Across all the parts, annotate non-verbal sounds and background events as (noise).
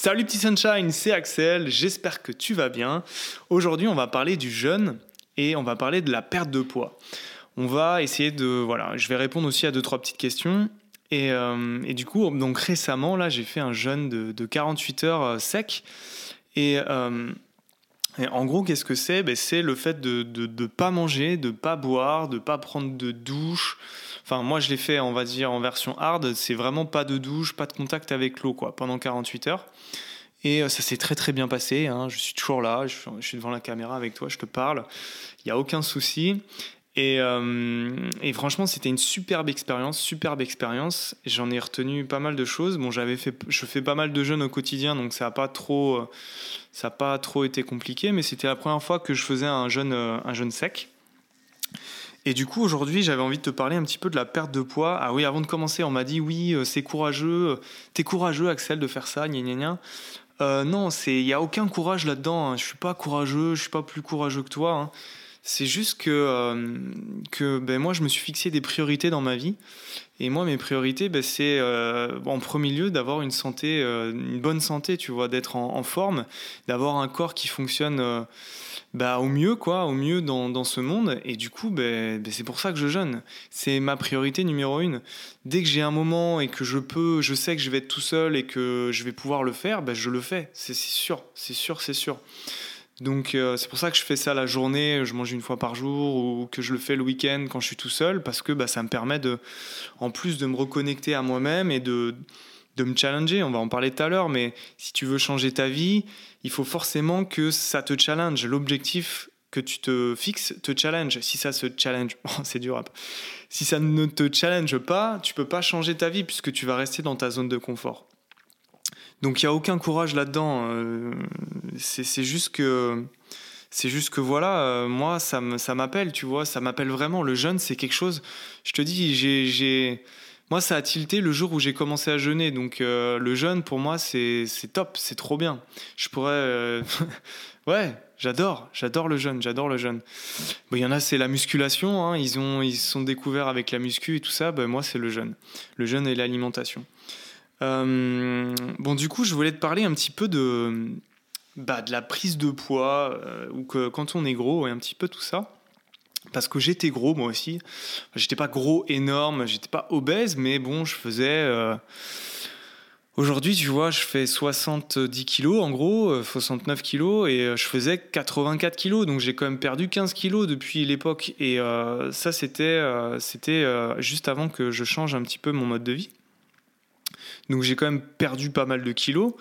Salut petit sunshine, c'est Axel, j'espère que tu vas bien. Aujourd'hui on va parler du jeûne et on va parler de la perte de poids. On va essayer de... Voilà, je vais répondre aussi à deux, trois petites questions. Et, euh, du coup, donc récemment, là j'ai fait un jeûne de, 48 heures euh, sec. Euh, en gros, qu'est-ce que c'est? Ben, C'est le fait de ne pas manger, de pas boire, de ne pas prendre de douche. Enfin, moi, je l'ai fait, on va dire, en version hard. C'est vraiment pas de douche, pas de contact avec l'eau, quoi, pendant 48 heures. Et euh, ça s'est très très bien passé. Hein. Je suis toujours là, je suis devant la caméra avec toi, je te parle. Il n'y a aucun souci. Et, euh, et franchement, c'était une superbe expérience, superbe expérience. J'en ai retenu pas mal de choses. Bon, j'avais fait, je fais pas mal de jeûnes au quotidien, donc ça n'a pas trop, euh, ça a pas trop été compliqué. Mais c'était la première fois que je faisais un jeûne, un jeûne sec. Et du coup, aujourd'hui, j'avais envie de te parler un petit peu de la perte de poids. Ah oui, avant de commencer, on m'a dit oui, euh, c'est courageux, euh, t'es courageux, Axel, de faire ça. Euh, non, il n'y a aucun courage là-dedans. Hein. Je suis pas courageux, je suis pas plus courageux que toi. Hein. C'est juste que, euh, que ben, moi, je me suis fixé des priorités dans ma vie. Et moi, mes priorités, ben, c'est en premier lieu d'avoir une santé, une bonne santé, tu vois, d'être en, forme, d'avoir un corps qui fonctionne bah, au mieux, quoi, au mieux dans, dans ce monde. Et du coup, bah, bah, c'est pour ça que je jeûne. C'est ma priorité numéro une. Dès que j'ai un moment et que je peux, je sais que je vais être tout seul et que je vais pouvoir le faire, bah, je le fais. C'est sûr, c'est sûr, c'est sûr. Donc euh, c'est pour ça que je fais ça la journée, je mange une fois par jour ou que je le fais le week-end quand je suis tout seul parce que bah, ça me permet de, en plus de me reconnecter à moi-même et de, de me challenger, on va en parler tout à l'heure, mais si tu veux changer ta vie, il faut forcément que ça te challenge. L'objectif que tu te fixes te challenge. Si ça se challenge, (laughs) c'est dur. Si ça ne te challenge pas, tu peux pas changer ta vie puisque tu vas rester dans ta zone de confort. Donc il n'y a aucun courage là-dedans. Euh, c'est juste que c'est juste que voilà, euh, moi ça m'appelle, tu vois, ça m'appelle vraiment. Le jeûne, c'est quelque chose. Je te dis, j'ai moi, ça a tilté le jour où j'ai commencé à jeûner. Donc, euh, le jeûne, pour moi, c'est top, c'est trop bien. Je pourrais. (laughs) Ouais, j'adore, j'adore le jeûne, j'adore le jeûne. Il y en a, c'est la musculation. Hein. ils, ont, ils sont découverts avec la muscu et tout ça. Ben, moi, c'est le jeûne. Le jeûne et l'alimentation. Euh, bon, du coup, je voulais te parler un petit peu de, bah, de la prise de poids, ou que quand on est gros, et un petit peu tout ça parce que j'étais gros moi aussi. J'étais pas gros énorme, j'étais pas obèse, mais bon, je faisais. Euh, aujourd'hui, tu vois, je fais 70 kilos en gros, 69 euh, kilos, et euh, je faisais 84 kilos, donc j'ai quand même perdu 15 kilos depuis l'époque. Et ça, c'était c'était juste avant que je change un petit peu mon mode de vie. Donc j'ai quand même perdu pas mal de kilos.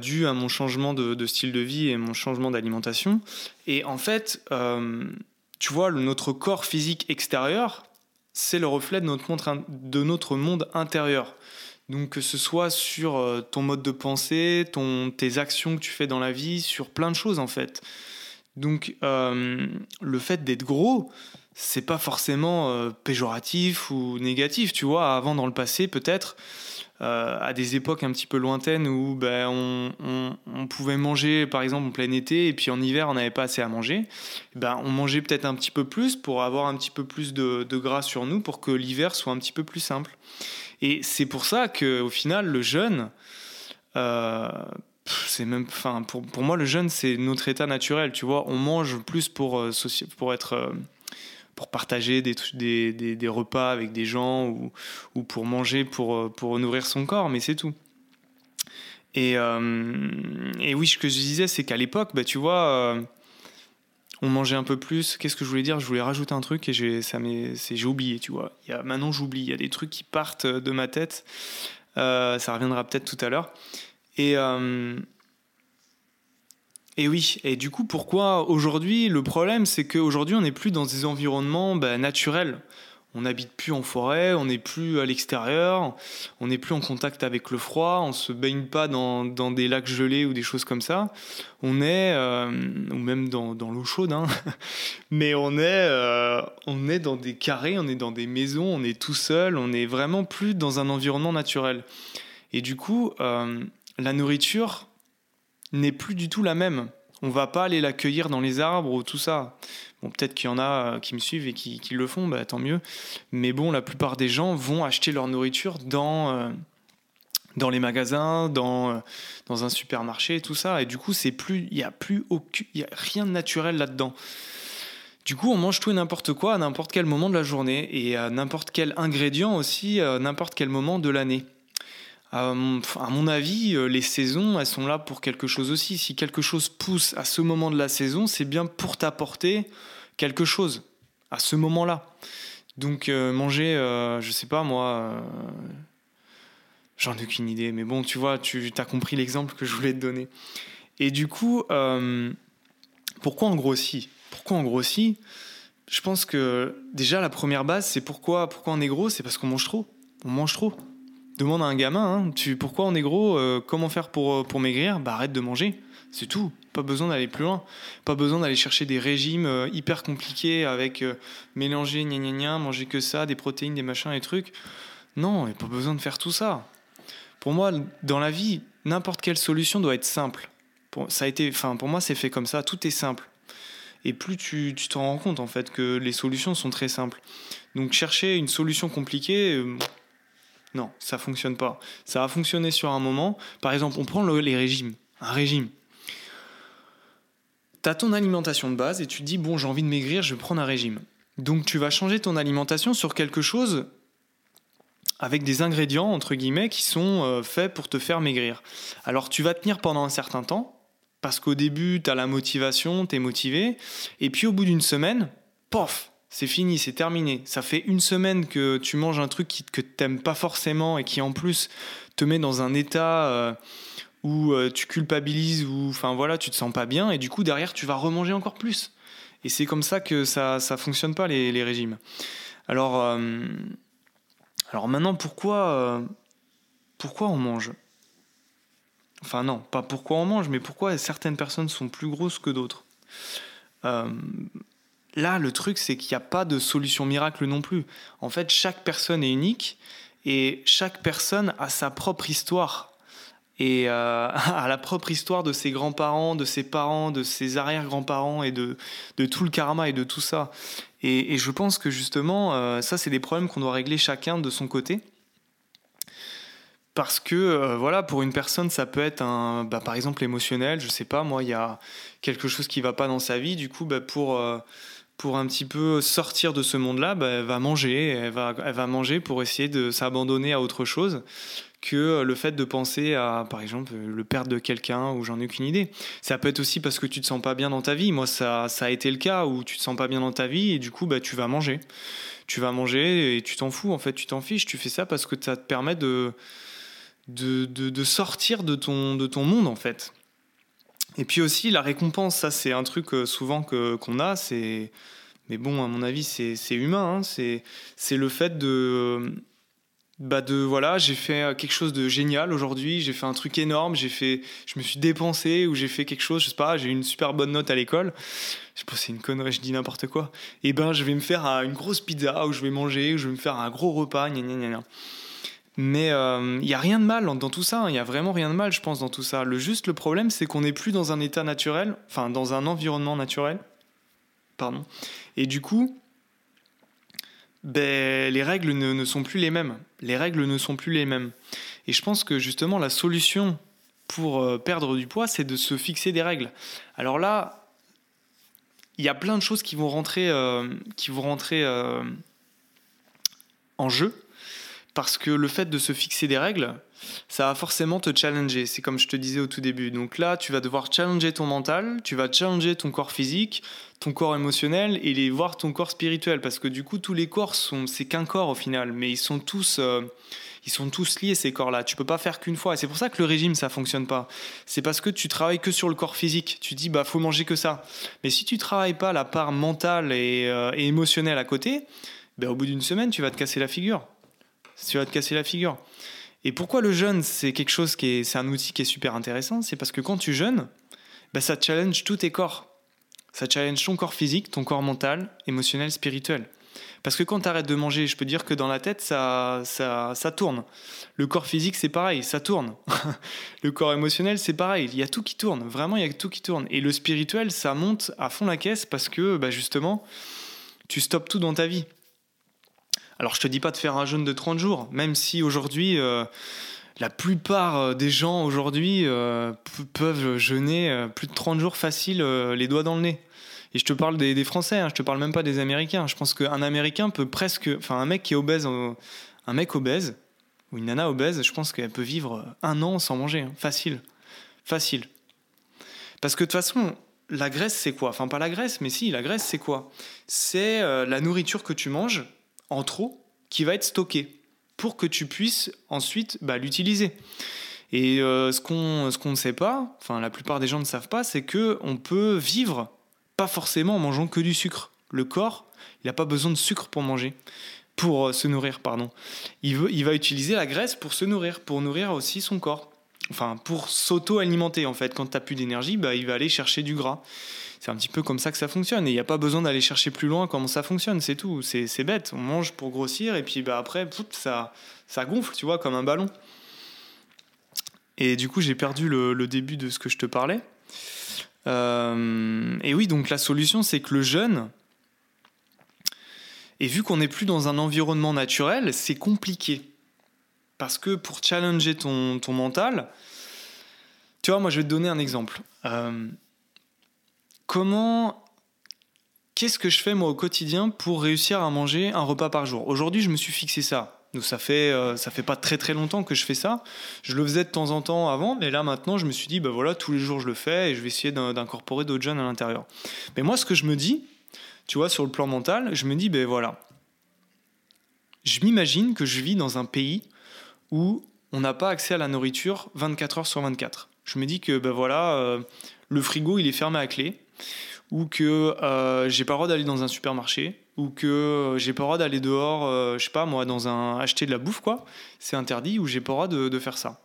dû à mon changement de, style de vie et mon changement d'alimentation. Et en fait, tu vois, notre corps physique extérieur, c'est le reflet de notre, monde, intérieur. Donc que ce soit sur euh, ton mode de pensée, ton, tes actions que tu fais dans la vie, sur plein de choses en fait. Donc euh, le fait d'être gros, c'est pas forcément euh, péjoratif ou négatif, tu vois. Avant dans le passé peut-être, euh, à des époques un petit peu lointaines où ben, on, pouvait manger par exemple en plein été et puis en hiver on n'avait pas assez à manger, ben, on mangeait peut-être un petit peu plus pour avoir un petit peu plus de, gras sur nous pour que l'hiver soit un petit peu plus simple. Et c'est pour ça qu'au final le jeûne, euh, même, enfin pour, pour moi le jeûne c'est notre état naturel, tu vois, on mange plus pour, euh, pour être pour partager des, des, des, repas avec des gens ou, ou pour manger pour, euh, pour nourrir son corps, mais c'est tout. Et, euh, et, oui, ce que je disais, c'est qu'à l'époque, bah, tu vois, euh, on mangeait un peu plus. Qu'est-ce que je voulais dire? Je voulais rajouter un truc et j'ai, ça j'ai oublié, tu vois. Il y a, maintenant, j'oublie. Il y a des trucs qui partent de ma tête. ça reviendra peut-être tout à l'heure. Et, et oui, et du coup, pourquoi aujourd'hui Le problème, c'est qu'aujourd'hui, on n'est plus dans des environnements bah, naturels. On n'habite plus en forêt, on n'est plus à l'extérieur, on n'est plus en contact avec le froid, on se baigne pas dans, des lacs gelés ou des choses comme ça. On est, euh, ou même dans, l'eau chaude, hein. (laughs) mais on est, euh, on est dans des carrés, on est dans des maisons, on est tout seul, on n'est vraiment plus dans un environnement naturel. Et du coup, euh, la nourriture, n'est plus du tout la même. On va pas aller l'accueillir dans les arbres ou tout ça. Bon, peut-être qu'il y en a euh, qui me suivent et qui, le font, bah, tant mieux. Mais bon, la plupart des gens vont acheter leur nourriture dans, euh, dans les magasins, dans, euh, dans un supermarché, tout ça. Et du coup, c'est plus, il n'y a plus aucun, y a rien de naturel là-dedans. Du coup, on mange tout et n'importe quoi à n'importe quel moment de la journée et à n'importe quel ingrédient aussi, à n'importe quel moment de l'année. À mon avis, euh, les saisons, elles sont là pour quelque chose aussi. Si quelque chose pousse à ce moment de la saison, c'est bien pour t'apporter quelque chose à ce moment-là. Donc euh, manger, je sais pas moi, J'en ai aucune idée, mais bon, tu vois, tu as compris l'exemple que je voulais te donner. Et du coup, euh, pourquoi on grossit? Pourquoi on grossit? Je pense que déjà, la première base, c'est pourquoi, pourquoi on est gros? C'est parce qu'on mange trop. On mange trop. Demande à un gamin, hein, pourquoi on est gros euh, Comment faire pour, euh, pour maigrir? Bah arrête de manger. C'est tout. Pas besoin d'aller plus loin. Pas besoin d'aller chercher des régimes hyper compliqués avec mélanger, gna gna gna, manger que ça, des protéines, des machins, des trucs. Non, il n'y a pas besoin de faire tout ça. Pour moi, dans la vie, n'importe quelle solution doit être simple. Pour, ça a été, enfin, pour moi, c'est fait comme ça, tout est simple. Et plus tu, tu te rends compte en fait que les solutions sont très simples. Donc chercher une solution compliquée, euh, non, ça fonctionne pas. Ça a fonctionné sur un moment. Par exemple, on prend les régimes. Un régime. Tu as ton alimentation de base et tu te dis, bon, j'ai envie de maigrir, je vais prendre un régime. Donc tu vas changer ton alimentation sur quelque chose avec des ingrédients, entre guillemets, qui sont euh, faits pour te faire maigrir. Alors tu vas tenir pendant un certain temps, parce qu'au début, tu as la motivation, tu es motivé, et puis au bout d'une semaine, pof, c'est fini, c'est terminé. Ça fait une semaine que tu manges un truc qui, que tu n'aimes pas forcément et qui en plus te met dans un état euh, où euh, tu culpabilises, ou enfin voilà, tu te sens pas bien, et du coup derrière, tu vas remanger encore plus. Et c'est comme ça que ça ne fonctionne pas, les, régimes. Alors... Alors maintenant, pourquoi, euh, pourquoi on mange? Enfin non, pas pourquoi on mange, mais pourquoi certaines personnes sont plus grosses que d'autres? Euh, Là, le truc, c'est qu'il n'y a pas de solution miracle non plus. En fait, chaque personne est unique et chaque personne a sa propre histoire et euh, (laughs) a la propre histoire de ses grands-parents, de ses parents, de ses arrière-grands-parents et de, de tout le karma et de tout ça. Et, je pense que justement, euh, ça, c'est des problèmes qu'on doit régler chacun de son côté. Parce que, euh, voilà, pour une personne, ça peut être, un, bah, par exemple, émotionnel. Je sais pas, moi, il y a quelque chose qui va pas dans sa vie. Du coup, bah, pour, euh, pour un petit peu sortir de ce monde-là, bah, elle va manger. Elle va, manger pour essayer de s'abandonner à autre chose que le fait de penser à, par exemple, le perdre de quelqu'un ou j'en ai aucune idée. Ça peut être aussi parce que tu te sens pas bien dans ta vie. Moi, ça, a été le cas où tu te sens pas bien dans ta vie et du coup, tu vas manger. Tu vas manger et tu t'en fous, en fait, tu t'en fiches. Tu fais ça parce que ça te permet de, de, sortir de ton, de ton monde, en fait. Et puis aussi, la récompense, ça, c'est un truc euh, souvent que, qu'on a, c'est. Mais bon, à mon avis, c'est, c'est humain. Hein. C'est, c'est le fait de bah de voilà j'ai fait euh, quelque chose de génial aujourd'hui j'ai fait un truc énorme j'ai fait je me suis dépensé ou j'ai fait quelque chose je sais pas j'ai eu une super bonne note à l'école je pas c'est une connerie je dis n'importe quoi et eh ben je vais me faire une grosse pizza où je vais manger où je vais me faire un gros repas gna gna. Mais il euh, y a rien de mal dans, tout ça il hein. y a vraiment rien de mal je pense dans tout ça le juste le problème c'est qu'on n'est plus dans un état naturel enfin dans un environnement naturel pardon et du coup ben, les règles ne, sont plus les mêmes. Les règles ne sont plus les mêmes. Et je pense que justement la solution pour euh, perdre du poids, c'est de se fixer des règles. Alors là, il y a plein de choses qui vont rentrer, euh, qui vont rentrer euh, en jeu. Parce que le fait de se fixer des règles, ça va forcément te challenger. C'est comme je te disais au tout début. Donc là, tu vas devoir challenger ton mental, tu vas challenger ton corps physique, ton corps émotionnel et les voir ton corps spirituel. Parce que du coup, tous les corps sont, c'est qu'un corps au final, mais ils sont tous, euh, ils sont tous liés ces corps-là. Tu peux pas faire qu'une fois. Et c'est pour ça que le régime ça fonctionne pas. C'est parce que tu travailles que sur le corps physique. Tu dis bah faut manger que ça. Mais si tu travailles pas la part mentale et, euh, émotionnelle à côté, ben, au bout d'une semaine, tu vas te casser la figure. Tu vas te casser la figure. Et pourquoi le jeûne, c'est quelque chose qui est, c'est un outil qui est super intéressant, c'est parce que quand tu jeûnes, bah, ça challenge tous tes corps. Ça challenge ton corps physique, ton corps mental, émotionnel, spirituel. Parce que quand tu arrêtes de manger, je peux dire que dans la tête, ça, ça, ça tourne. Le corps physique, c'est pareil, ça tourne. (laughs) le corps émotionnel, c'est pareil. Il y a tout qui tourne. Vraiment, il y a tout qui tourne. Et le spirituel, ça monte à fond la caisse parce que, bah, justement, tu stoppes tout dans ta vie. Alors je te dis pas de faire un jeûne de 30 jours, même si aujourd'hui euh, la plupart des gens aujourd'hui peuvent jeûner plus de 30 jours facile, les doigts dans le nez. Et je te parle des, Français, hein, je te parle même pas des Américains. Je pense qu'un Américain peut presque. Enfin, un mec qui est obèse, un mec obèse, ou une nana obèse, je pense qu'elle peut vivre un an sans manger. Hein. Facile. Facile. Parce que de toute façon, la graisse, c'est quoi? Enfin, pas la graisse, mais si, la graisse, c'est quoi? C'est euh, la nourriture que tu manges en trop qui va être stockée pour que tu puisses ensuite bah, l'utiliser. Et euh, ce qu'on ne sait pas, enfin la plupart des gens ne savent pas, c'est que on peut vivre pas forcément en mangeant que du sucre. Le corps, il n'a pas besoin de sucre pour manger, pour euh, se nourrir, pardon. Il va utiliser la graisse pour se nourrir, pour nourrir aussi son corps. Enfin, pour s'auto-alimenter, en fait. Quand tu n'as plus d'énergie, bah, il va aller chercher du gras. C'est un petit peu comme ça que ça fonctionne. Et il n'y a pas besoin d'aller chercher plus loin comment ça fonctionne, c'est tout. C'est bête. On mange pour grossir et puis bah, après, ça, ça gonfle, tu vois, comme un ballon. Et du coup, j'ai perdu le, le, début de ce que je te parlais. Euh, et oui, donc la solution, c'est que le jeûne, et vu qu'on n'est plus dans un environnement naturel, c'est compliqué. Parce que pour challenger ton, ton, mental, tu vois, moi je vais te donner un exemple. Euh, comment. Qu'est-ce que je fais moi au quotidien pour réussir à manger un repas par jour? Aujourd'hui, je me suis fixé ça. Donc ça fait euh, ça fait pas très très longtemps que je fais ça. Je le faisais de temps en temps avant, mais là maintenant je me suis dit bah voilà tous les jours je le fais et je vais essayer d'incorporer d'autres jeunes à l'intérieur. Mais moi ce que je me dis, tu vois sur le plan mental, je me dis ben voilà, je m'imagine que je vis dans un pays où on n'a pas accès à la nourriture 24 heures sur 24. Je me dis que ben voilà euh, le frigo il est fermé à clé ou que euh, j'ai pas le droit d'aller dans un supermarché ou que euh, j'ai pas le droit d'aller dehors, euh, je sais pas moi, dans un acheter de la bouffe quoi, c'est interdit ou j'ai pas le droit de, faire ça.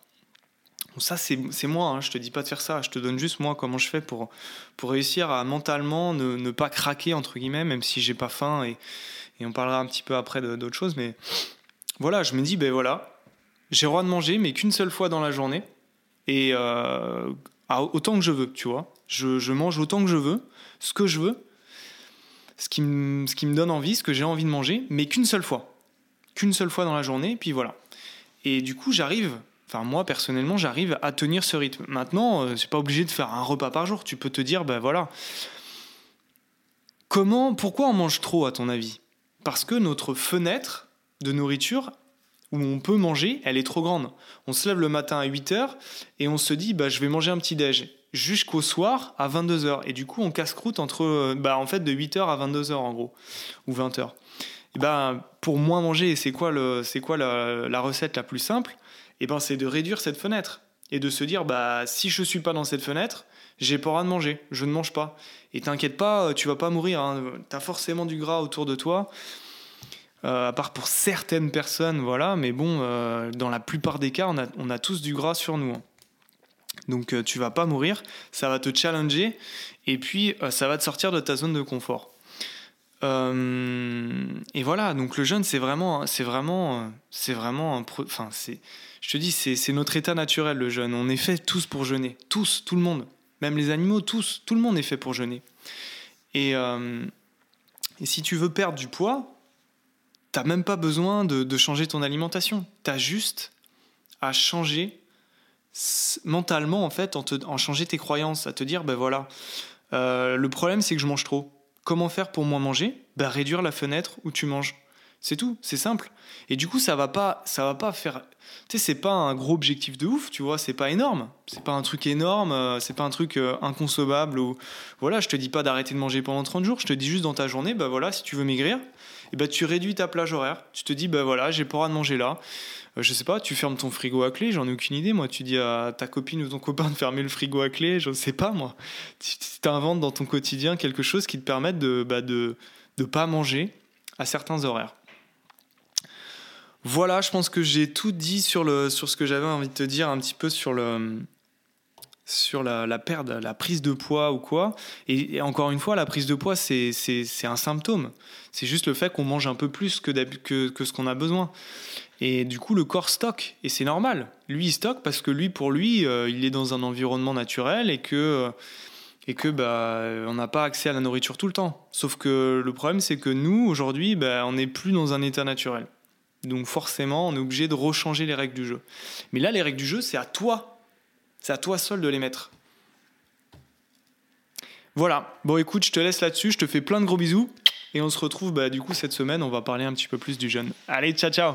Bon, ça c'est moi, hein, je te dis pas de faire ça, je te donne juste moi comment je fais pour, pour réussir à mentalement ne, ne pas craquer entre guillemets, même si j'ai pas faim et, et on parlera un petit peu après d'autres choses, mais voilà, je me dis ben voilà, j'ai droit de manger mais qu'une seule fois dans la journée et euh, autant que je veux, tu vois, je, mange autant que je veux, ce que je veux ce qui, me, donne envie, ce que j'ai envie de manger, mais qu'une seule fois. Qu'une seule fois dans la journée, puis voilà. Et du coup, j'arrive, enfin moi personnellement, j'arrive à tenir ce rythme. Maintenant, euh, c'est pas obligé de faire un repas par jour. Tu peux te dire, ben voilà. Comment, pourquoi on mange trop à ton avis? Parce que notre fenêtre de nourriture où on peut manger, elle est trop grande. On se lève le matin à 8 h et on se dit, bah, je vais manger un petit déj jusqu'au soir à 22h. Et du coup, on casse-croûte entre, euh, bah, en fait, de 8h à 22h en gros, ou 20h. Et ben, pour moins manger, c'est quoi, le, c'est quoi la, recette la plus simple? Et ben, c'est de réduire cette fenêtre et de se dire, bah, si je suis pas dans cette fenêtre, j'ai pas de manger, je ne mange pas. Et t'inquiète pas, tu vas pas mourir, hein. tu as forcément du gras autour de toi. Euh, à part pour certaines personnes, voilà, mais bon, euh, dans la plupart des cas, on a, tous du gras sur nous. Hein. Donc euh, tu vas pas mourir, ça va te challenger et puis ça va te sortir de ta zone de confort. Et voilà, donc le jeûne c'est vraiment, c'est vraiment, c'est vraiment, enfin c'est, je te dis c'est notre état naturel le jeûne. On est fait tous pour jeûner, tous, tout le monde, même les animaux, tous, tout le monde est fait pour jeûner. Et si tu veux perdre du poids, t'as même pas besoin de, changer ton alimentation. Tu as juste à changer mentalement en fait en, te, en changer tes croyances, à te dire ben voilà, euh, le problème c'est que je mange trop. Comment faire pour moins manger? Ben, réduire la fenêtre où tu manges. C'est tout, c'est simple. Et du coup, ça va pas, ça va pas faire. Tu sais, c'est pas un gros objectif de ouf, tu vois. C'est pas énorme. C'est pas un truc énorme. Euh, c'est pas un truc euh, inconcevable ou voilà. Je te dis pas d'arrêter de manger pendant 30 jours. Je te dis juste dans ta journée, ben voilà, si tu veux maigrir, et eh ben tu réduis ta plage horaire. Tu te dis, ben voilà, j'ai pas le droit de manger là. Euh, je sais pas, tu fermes ton frigo à clé, j'en ai aucune idée, moi. Tu dis à ta copine ou ton copain de fermer le frigo à clé, je ne sais pas, moi. Tu t'inventes dans ton quotidien quelque chose qui te permette de bah, de, de pas manger à certains horaires. Voilà, je pense que j'ai tout dit sur, le, sur ce que j'avais envie de te dire un petit peu sur le, sur la, la, perte, la prise de poids ou quoi. Et, encore une fois, la prise de poids, c'est un symptôme. C'est juste le fait qu'on mange un peu plus que, que, que ce qu'on a besoin. Et du coup, le corps stocke. Et c'est normal. Lui, il stocke parce que lui, pour lui, euh, il est dans un environnement naturel et que, euh, et que bah, on n'a pas accès à la nourriture tout le temps. Sauf que le problème, c'est que nous, aujourd'hui, bah, on n'est plus dans un état naturel. Donc forcément, on est obligé de rechanger les règles du jeu. Mais là, les règles du jeu, c'est à toi. C'est à toi seul de les mettre. Voilà. Bon, écoute, je te laisse là-dessus. Je te fais plein de gros bisous. Et on se retrouve, bah, du coup, cette semaine. On va parler un petit peu plus du jeûne. Allez, ciao, ciao